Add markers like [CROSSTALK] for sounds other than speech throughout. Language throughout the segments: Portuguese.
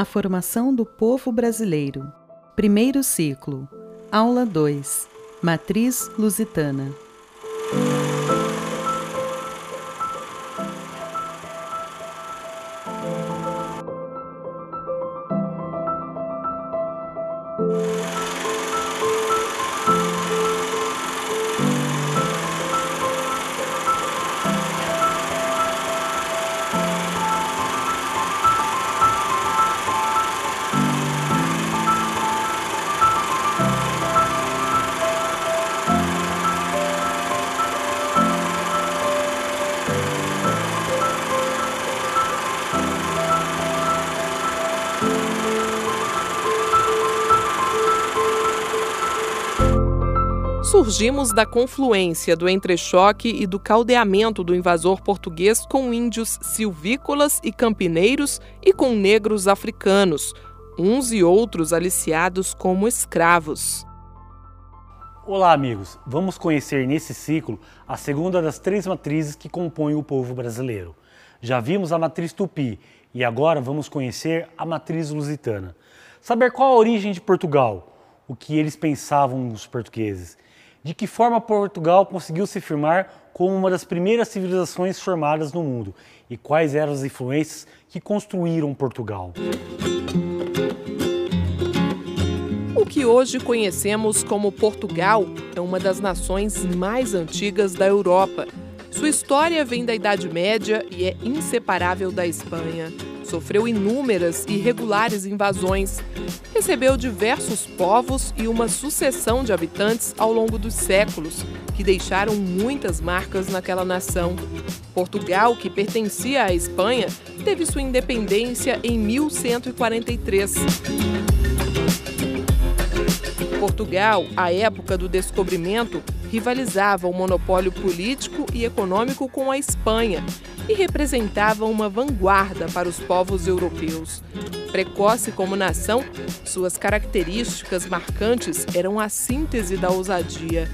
A formação do povo brasileiro. Primeiro ciclo. Aula 2. Matriz lusitana. Surgimos da confluência do entrechoque e do caldeamento do invasor português com índios silvícolas e campineiros e com negros africanos, uns e outros aliciados como escravos. Olá, amigos! Vamos conhecer nesse ciclo a segunda das três matrizes que compõem o povo brasileiro. Já vimos a matriz tupi e agora vamos conhecer a matriz lusitana. Saber qual a origem de Portugal, o que eles pensavam os portugueses de que forma Portugal conseguiu se firmar como uma das primeiras civilizações formadas no mundo e quais eram as influências que construíram Portugal. O que hoje conhecemos como Portugal é uma das nações mais antigas da Europa. Sua história vem da Idade Média e é inseparável da Espanha sofreu inúmeras e regulares invasões, recebeu diversos povos e uma sucessão de habitantes ao longo dos séculos, que deixaram muitas marcas naquela nação. Portugal, que pertencia à Espanha, teve sua independência em 1143. Portugal, à época do descobrimento, rivalizava o monopólio político e econômico com a Espanha e representava uma vanguarda para os povos europeus. Precoce como nação, suas características marcantes eram a síntese da ousadia.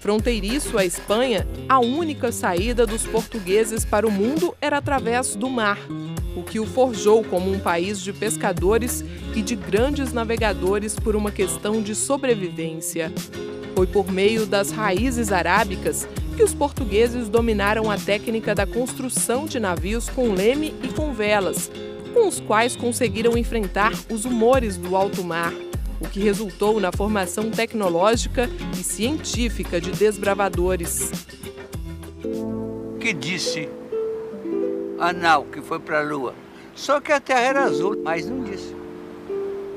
Fronteiriço à Espanha, a única saída dos portugueses para o mundo era através do mar, o que o forjou como um país de pescadores e de grandes navegadores por uma questão de sobrevivência. Foi por meio das raízes arábicas que os portugueses dominaram a técnica da construção de navios com leme e com velas, com os quais conseguiram enfrentar os humores do alto mar, o que resultou na formação tecnológica e científica de desbravadores. Que disse Anal que foi para a Lua? Só que a Terra era azul, mas não disse.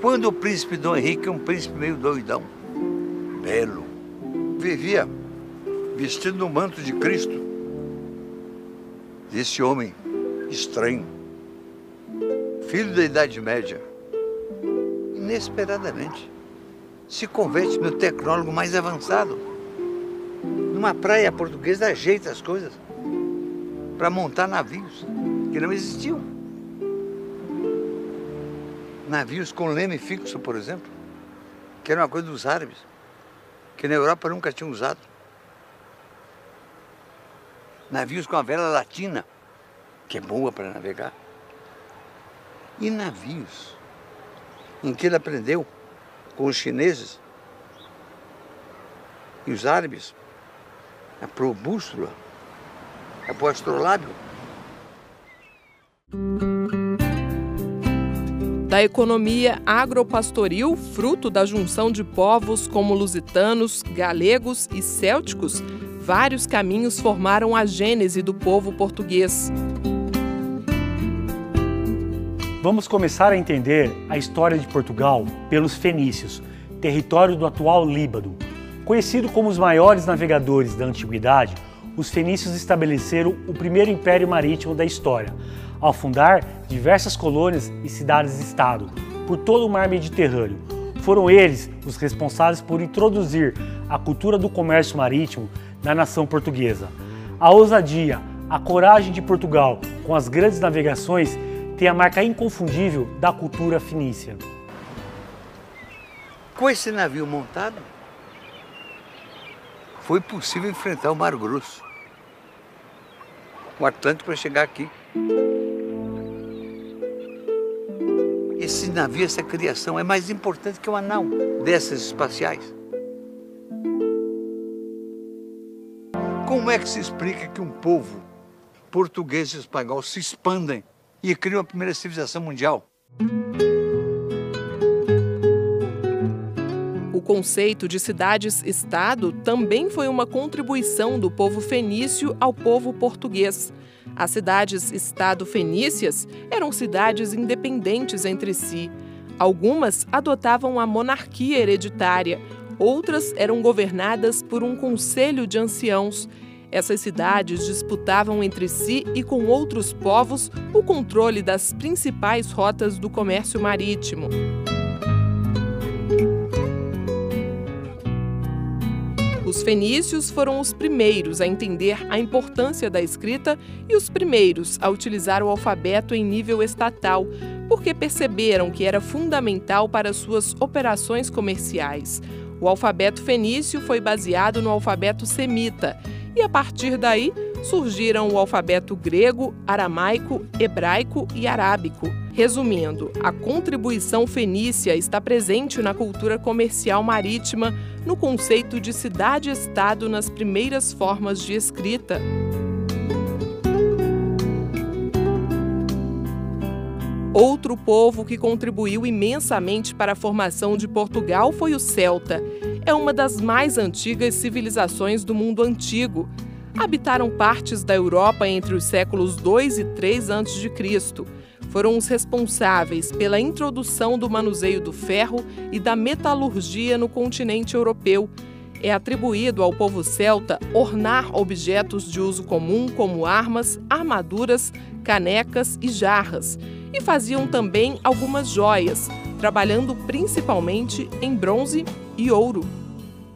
Quando o príncipe Dom Henrique, um príncipe meio doidão, belo, vivia vestido no manto de Cristo. Esse homem estranho, filho da Idade Média, inesperadamente se converte no tecnólogo mais avançado. Numa praia portuguesa ajeita as coisas para montar navios que não existiam. Navios com leme fixo, por exemplo, que era uma coisa dos árabes, que na Europa nunca tinham usado navios com a vela latina, que é boa para navegar, e navios em que ele aprendeu com os chineses e os árabes a pôr bússola, a pôr astrolábio. Da economia agropastoril, fruto da junção de povos como lusitanos, galegos e célticos, vários caminhos formaram a gênese do povo português. Vamos começar a entender a história de Portugal pelos fenícios, território do atual Líbano. Conhecido como os maiores navegadores da antiguidade, os fenícios estabeleceram o primeiro império marítimo da história, ao fundar diversas colônias e cidades-estado por todo o mar Mediterrâneo. Foram eles os responsáveis por introduzir a cultura do comércio marítimo na nação portuguesa. A ousadia, a coragem de Portugal com as grandes navegações tem a marca inconfundível da cultura fenícia. Com esse navio montado, foi possível enfrentar o Mar Grosso, o Atlântico para chegar aqui. Esse navio, essa criação é mais importante que uma nau dessas espaciais. Como é que se explica que um povo português e espanhol se expandem e criam a primeira civilização mundial? Conceito de cidades-estado também foi uma contribuição do povo fenício ao povo português. As cidades-estado fenícias eram cidades independentes entre si. Algumas adotavam a monarquia hereditária, outras eram governadas por um conselho de anciãos. Essas cidades disputavam entre si e com outros povos o controle das principais rotas do comércio marítimo. Os fenícios foram os primeiros a entender a importância da escrita e os primeiros a utilizar o alfabeto em nível estatal, porque perceberam que era fundamental para suas operações comerciais. O alfabeto fenício foi baseado no alfabeto semita, e a partir daí surgiram o alfabeto grego, aramaico, hebraico e arábico. Resumindo, a contribuição fenícia está presente na cultura comercial marítima, no conceito de cidade-estado nas primeiras formas de escrita. Outro povo que contribuiu imensamente para a formação de Portugal foi o celta. É uma das mais antigas civilizações do mundo antigo habitaram partes da Europa entre os séculos 2 e 3 a.C. Foram os responsáveis pela introdução do manuseio do ferro e da metalurgia no continente europeu. É atribuído ao povo celta ornar objetos de uso comum como armas, armaduras, canecas e jarras, e faziam também algumas joias, trabalhando principalmente em bronze e ouro.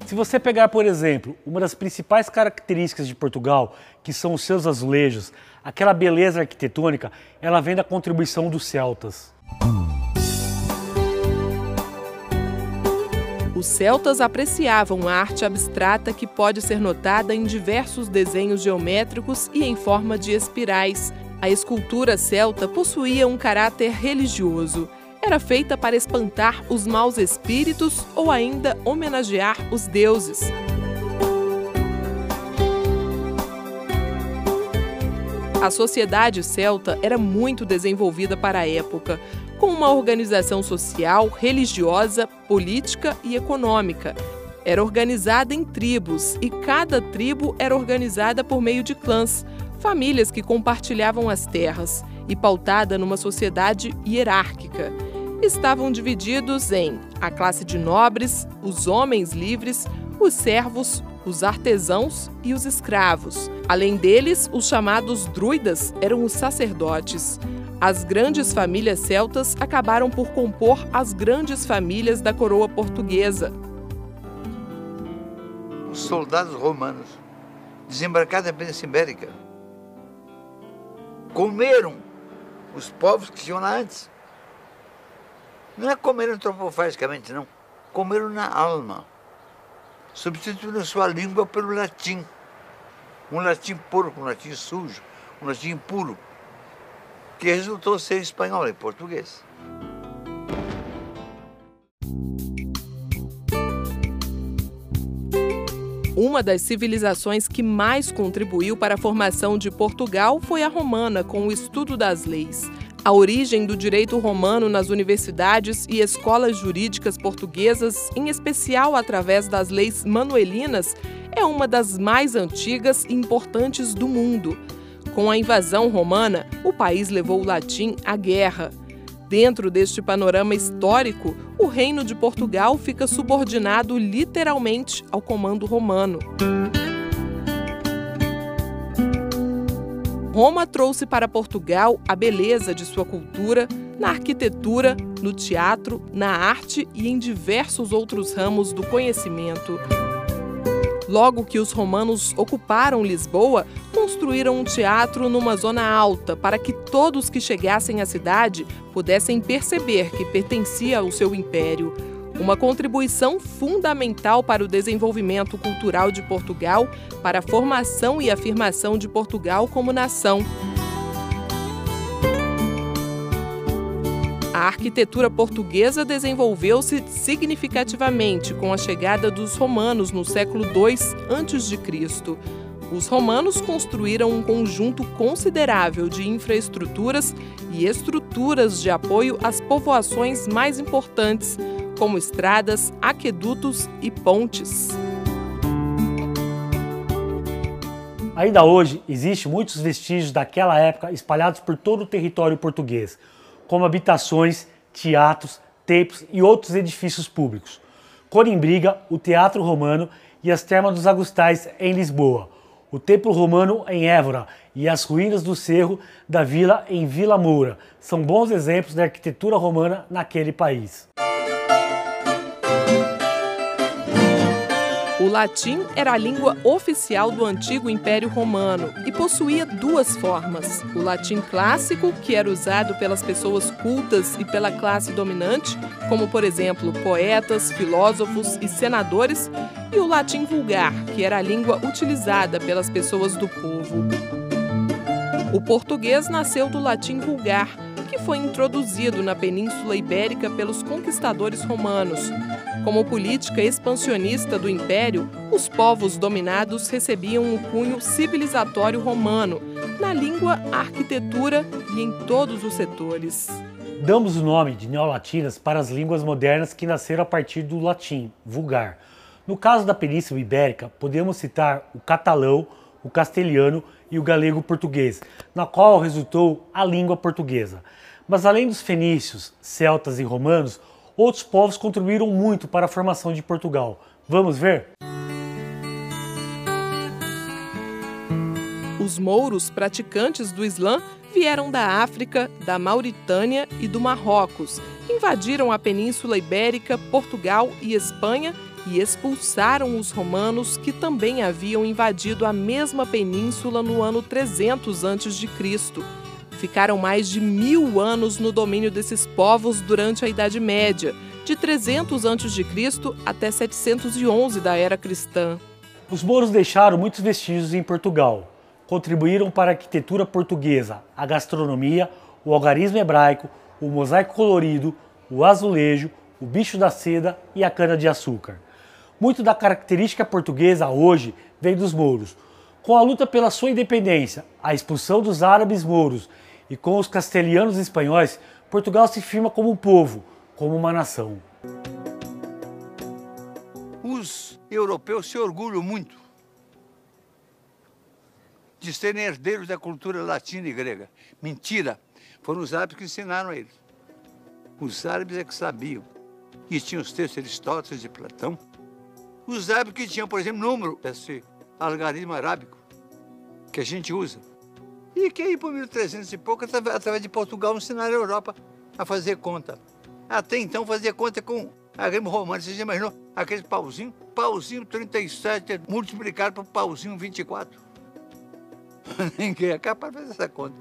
Se você pegar, por exemplo, uma das principais características de Portugal, que são os seus azulejos, aquela beleza arquitetônica, ela vem da contribuição dos celtas. Os celtas apreciavam a arte abstrata que pode ser notada em diversos desenhos geométricos e em forma de espirais. A escultura celta possuía um caráter religioso era feita para espantar os maus espíritos ou ainda homenagear os deuses. A sociedade celta era muito desenvolvida para a época, com uma organização social, religiosa, política e econômica. Era organizada em tribos e cada tribo era organizada por meio de clãs, famílias que compartilhavam as terras, e pautada numa sociedade hierárquica estavam divididos em a classe de nobres, os homens livres, os servos, os artesãos e os escravos. Além deles, os chamados druidas eram os sacerdotes. As grandes famílias celtas acabaram por compor as grandes famílias da coroa portuguesa. Os soldados romanos, desembarcados na Península Ibérica, comeram os povos que tinham lá antes. Não é comer antropofagicamente, não. Comeram na alma, substituindo sua língua pelo latim. Um latim porco, um latim sujo, um latim impuro, que resultou ser espanhol e português. Uma das civilizações que mais contribuiu para a formação de Portugal foi a romana, com o estudo das leis. A origem do direito romano nas universidades e escolas jurídicas portuguesas, em especial através das leis manuelinas, é uma das mais antigas e importantes do mundo. Com a invasão romana, o país levou o latim à guerra. Dentro deste panorama histórico, o Reino de Portugal fica subordinado literalmente ao comando romano. Roma trouxe para Portugal a beleza de sua cultura na arquitetura, no teatro, na arte e em diversos outros ramos do conhecimento. Logo que os romanos ocuparam Lisboa, construíram um teatro numa zona alta para que todos que chegassem à cidade pudessem perceber que pertencia ao seu império uma contribuição fundamental para o desenvolvimento cultural de Portugal, para a formação e afirmação de Portugal como nação. A arquitetura portuguesa desenvolveu-se significativamente com a chegada dos romanos no século II a.C. Os romanos construíram um conjunto considerável de infraestruturas e estruturas de apoio às povoações mais importantes, como estradas, aquedutos e pontes. Ainda hoje, existem muitos vestígios daquela época espalhados por todo o território português, como habitações, teatros, templos e outros edifícios públicos. Corimbriga, o Teatro Romano e as Termas dos Agustais em Lisboa, o Templo Romano em Évora e as ruínas do Cerro da Vila em Vila Moura são bons exemplos da arquitetura romana naquele país. O latim era a língua oficial do antigo Império Romano e possuía duas formas: o latim clássico, que era usado pelas pessoas cultas e pela classe dominante, como por exemplo poetas, filósofos e senadores, e o latim vulgar, que era a língua utilizada pelas pessoas do povo. O português nasceu do latim vulgar, que foi introduzido na Península Ibérica pelos conquistadores romanos. Como política expansionista do império, os povos dominados recebiam o cunho civilizatório romano, na língua, arquitetura e em todos os setores. Damos o nome de neolatinas para as línguas modernas que nasceram a partir do latim, vulgar. No caso da Península Ibérica, podemos citar o catalão, o castelhano e o galego português, na qual resultou a língua portuguesa. Mas além dos fenícios, celtas e romanos, outros povos contribuíram muito para a formação de Portugal. Vamos ver? Os mouros praticantes do Islã vieram da África, da Mauritânia e do Marrocos, invadiram a Península Ibérica, Portugal e Espanha e expulsaram os romanos que também haviam invadido a mesma península no ano 300 a.C. Ficaram mais de mil anos no domínio desses povos durante a Idade Média, de 300 a.C. até 711 da era cristã. Os mouros deixaram muitos vestígios em Portugal. Contribuíram para a arquitetura portuguesa, a gastronomia, o algarismo hebraico, o mosaico colorido, o azulejo, o bicho da seda e a cana-de-açúcar. Muito da característica portuguesa hoje vem dos mouros. Com a luta pela sua independência, a expulsão dos árabes mouros e com os castelhanos e espanhóis, Portugal se firma como um povo, como uma nação. Os europeus se orgulham muito de serem herdeiros da cultura latina e grega. Mentira! Foram os árabes que ensinaram a eles. Os árabes é que sabiam. E tinham os textos de Aristóteles e Platão. Os árabes que tinham, por exemplo, número, esse algarismo arábico, que a gente usa. E que aí, por 1300 e pouco, através de Portugal, ensinaram a Europa a fazer conta. Até então, fazia conta com a grama romana. Você já imaginou aquele pauzinho? Pauzinho 37 multiplicado por pauzinho 24. [LAUGHS] Ninguém é capaz de fazer essa conta.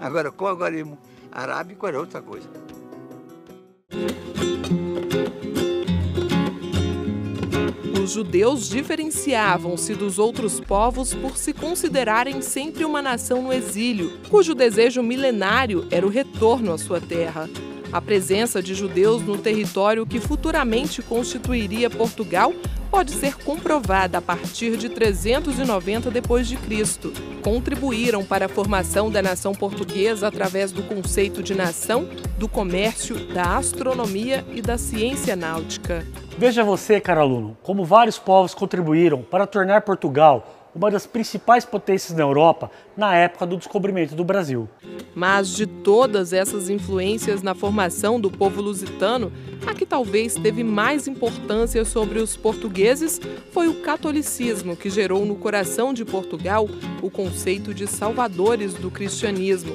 Agora, com o algarismo arábico era outra coisa. Os judeus diferenciavam-se dos outros povos por se considerarem sempre uma nação no exílio, cujo desejo milenário era o retorno à sua terra. A presença de judeus no território que futuramente constituiria Portugal pode ser comprovada a partir de 390 depois de Cristo. Contribuíram para a formação da nação portuguesa através do conceito de nação, do comércio, da astronomia e da ciência náutica. Veja você, caro aluno, como vários povos contribuíram para tornar Portugal uma das principais potências na Europa na época do descobrimento do Brasil. Mas de todas essas influências na formação do povo lusitano, a que talvez teve mais importância sobre os portugueses foi o catolicismo, que gerou no coração de Portugal o conceito de salvadores do cristianismo.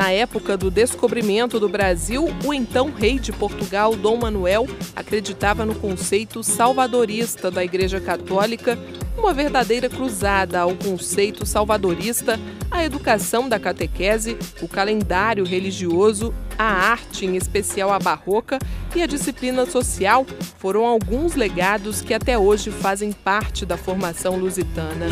Na época do descobrimento do Brasil, o então rei de Portugal, Dom Manuel, acreditava no conceito salvadorista da Igreja Católica, uma verdadeira cruzada ao conceito salvadorista, a educação da catequese, o calendário religioso, a arte, em especial a barroca, e a disciplina social foram alguns legados que até hoje fazem parte da formação lusitana.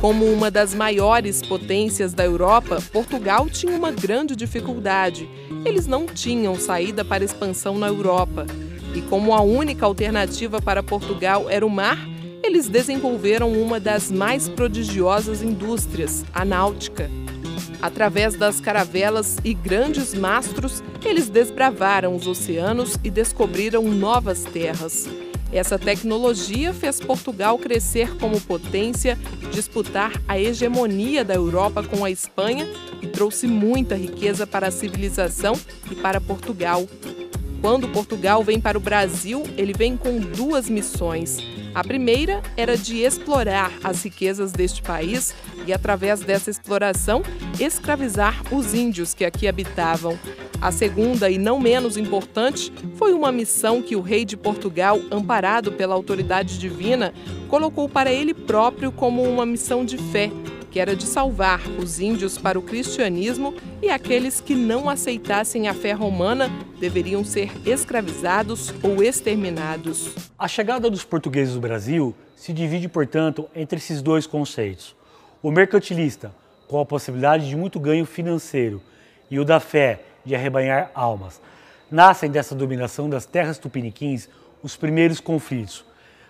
Como uma das maiores potências da Europa, Portugal tinha uma grande dificuldade. Eles não tinham saída para expansão na Europa. E como a única alternativa para Portugal era o mar, eles desenvolveram uma das mais prodigiosas indústrias, a náutica. Através das caravelas e grandes mastros, eles desbravaram os oceanos e descobriram novas terras. Essa tecnologia fez Portugal crescer como potência, disputar a hegemonia da Europa com a Espanha e trouxe muita riqueza para a civilização e para Portugal. Quando Portugal vem para o Brasil, ele vem com duas missões. A primeira era de explorar as riquezas deste país e, através dessa exploração, escravizar os índios que aqui habitavam. A segunda, e não menos importante, foi uma missão que o rei de Portugal, amparado pela autoridade divina, colocou para ele próprio como uma missão de fé, que era de salvar os índios para o cristianismo e aqueles que não aceitassem a fé romana deveriam ser escravizados ou exterminados. A chegada dos portugueses do Brasil se divide, portanto, entre esses dois conceitos: o mercantilista, com a possibilidade de muito ganho financeiro, e o da fé, de arrebanhar almas. Nascem dessa dominação das terras tupiniquins os primeiros conflitos,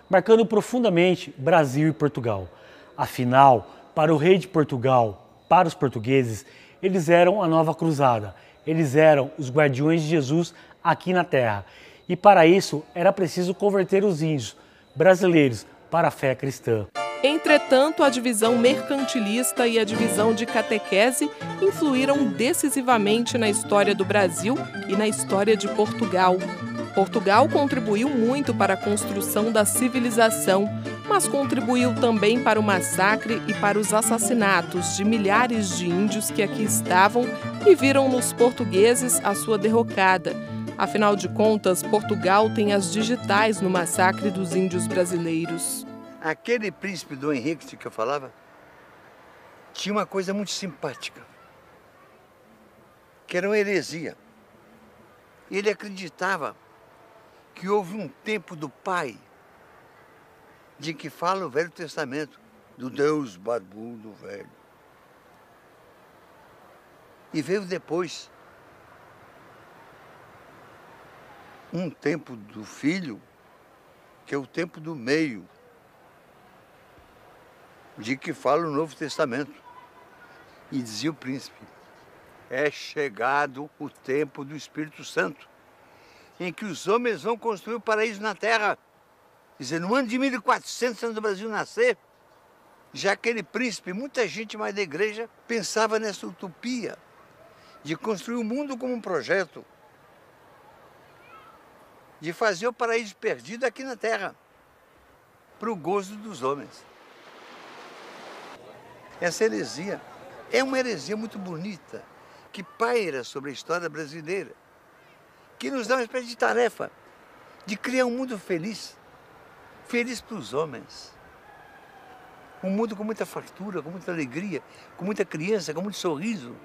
marcando profundamente Brasil e Portugal. Afinal, para o rei de Portugal, para os portugueses, eles eram a nova cruzada, eles eram os guardiões de Jesus aqui na terra. E para isso era preciso converter os índios brasileiros para a fé cristã. Entretanto, a divisão mercantilista e a divisão de catequese influíram decisivamente na história do Brasil e na história de Portugal. Portugal contribuiu muito para a construção da civilização, mas contribuiu também para o massacre e para os assassinatos de milhares de índios que aqui estavam e viram nos portugueses a sua derrocada. Afinal de contas, Portugal tem as digitais no massacre dos índios brasileiros. Aquele príncipe do Henrique que eu falava tinha uma coisa muito simpática, que era uma heresia. Ele acreditava que houve um tempo do Pai de que fala o Velho Testamento, do Deus barbudo velho. E veio depois um tempo do filho, que é o tempo do meio, de que fala o Novo Testamento. E dizia o príncipe: é chegado o tempo do Espírito Santo, em que os homens vão construir o paraíso na terra. Dizer, no ano de 1400, antes do Brasil nascer, já aquele príncipe, muita gente mais da igreja, pensava nessa utopia de construir o mundo como um projeto, de fazer o paraíso perdido aqui na terra, para o gozo dos homens. Essa heresia é uma heresia muito bonita, que paira sobre a história brasileira, que nos dá uma espécie de tarefa de criar um mundo feliz feliz para os homens. Um mundo com muita fartura, com muita alegria, com muita criança, com muito sorriso.